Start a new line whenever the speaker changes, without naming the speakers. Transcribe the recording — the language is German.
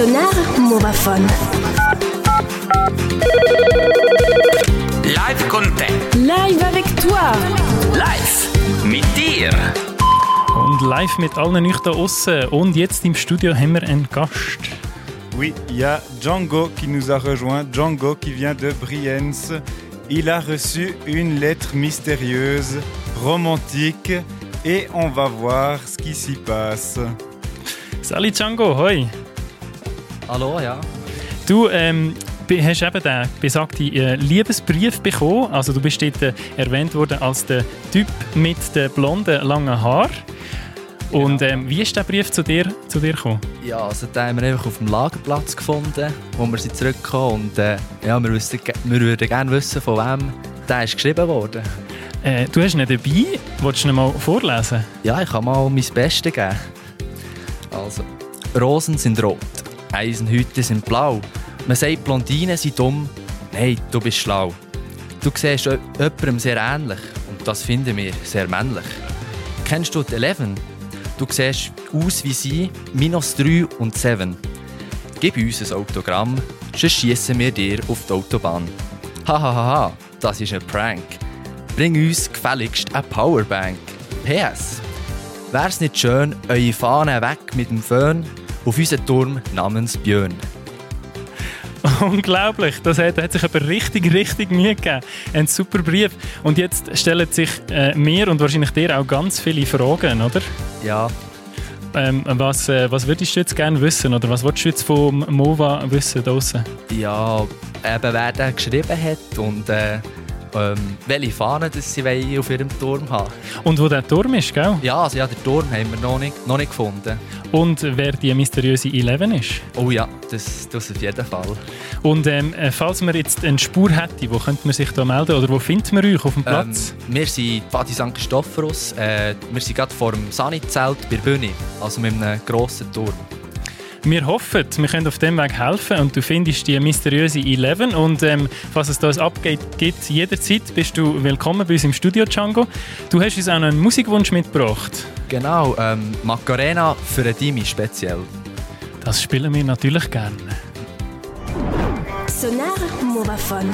Sonar.
Live con te.
Live avec toi.
Live mit dir.
Und live mit allen euch da außen. Und jetzt im Studio haben wir einen Gast.
Oui, il y a Django qui nous a rejoint. Django qui vient de Brienz. Il a reçu une lettre mystérieuse, romantique, et on va voir ce qui s'y passe.
Salut Django, hoi.
Hallo, ja.
Du ähm, hast eben den besagten äh, Liebesbrief bekommen. Also du bist dort äh, erwähnt worden als der Typ mit den blonden, langen Haaren. Und ähm, wie ist der Brief zu dir, zu dir gekommen?
Ja, also den haben wir einfach auf dem Lagerplatz gefunden, wo wir sind zurückgekommen und äh, ja, wir, wüssten, wir würden gerne wissen, von wem der ist geschrieben worden.
Äh, du hast ihn dabei. Wolltest du ihn mal vorlesen?
Ja, ich kann mal mein Bestes geben. Also, Rosen sind rot, Eisenhüte sind blau. Man sagt, Blondinen sind dumm. Nein, du bist schlau. Du siehst jemandem sehr ähnlich und das finden wir sehr männlich. Kennst du die Eleven? Du siehst aus wie sie, minus 3 und 7. Gib uns ein Autogramm, sonst schiessen wir dir auf die Autobahn. Hahaha, das ist ein Prank. Bring uns gefälligst eine Powerbank. PS. Wär's nicht schön, eure Fahne weg mit dem Föhn auf unseren Turm namens Björn?
Unglaublich, das hat, hat sich aber richtig, richtig Mühe gegeben. Ein super Brief. Und jetzt stellen sich äh, mir und wahrscheinlich dir auch ganz viele Fragen, oder?
Ja,
Ähm, was, äh, was würdest du jetzt gerne wissen oder was würdest du jetzt vom MOVA wissen draussen?
ja, eben wer den geschrieben hat und äh, ähm, welche Fahne das sie auf ihrem Turm haben.
Und wo der Turm ist, gell?
Ja, also ja, den Turm haben wir noch nicht, noch nicht gefunden.
Und wer die mysteriöse Eleven ist.
Oh ja, das, das auf jeden Fall.
Und ähm, äh, falls man jetzt eine Spur hätte, wo könnte man sich da melden oder wo findet man euch auf dem Platz?
Ähm, wir sind Badi St. Christophorus. Äh, wir sind gerade vor dem Sanit-Zelt bei der Bühne, also mit einem grossen Turm.
Wir hoffen, wir können auf dem Weg helfen und du findest die mysteriöse Eleven. Und ähm, falls es da ein Update gibt, jederzeit bist du willkommen bei uns im Studio, Django. Du hast uns auch noch einen Musikwunsch mitgebracht.
Genau, ähm, Macarena für einen Dimi speziell.
Das spielen wir natürlich gerne.
Sonar Movaphone.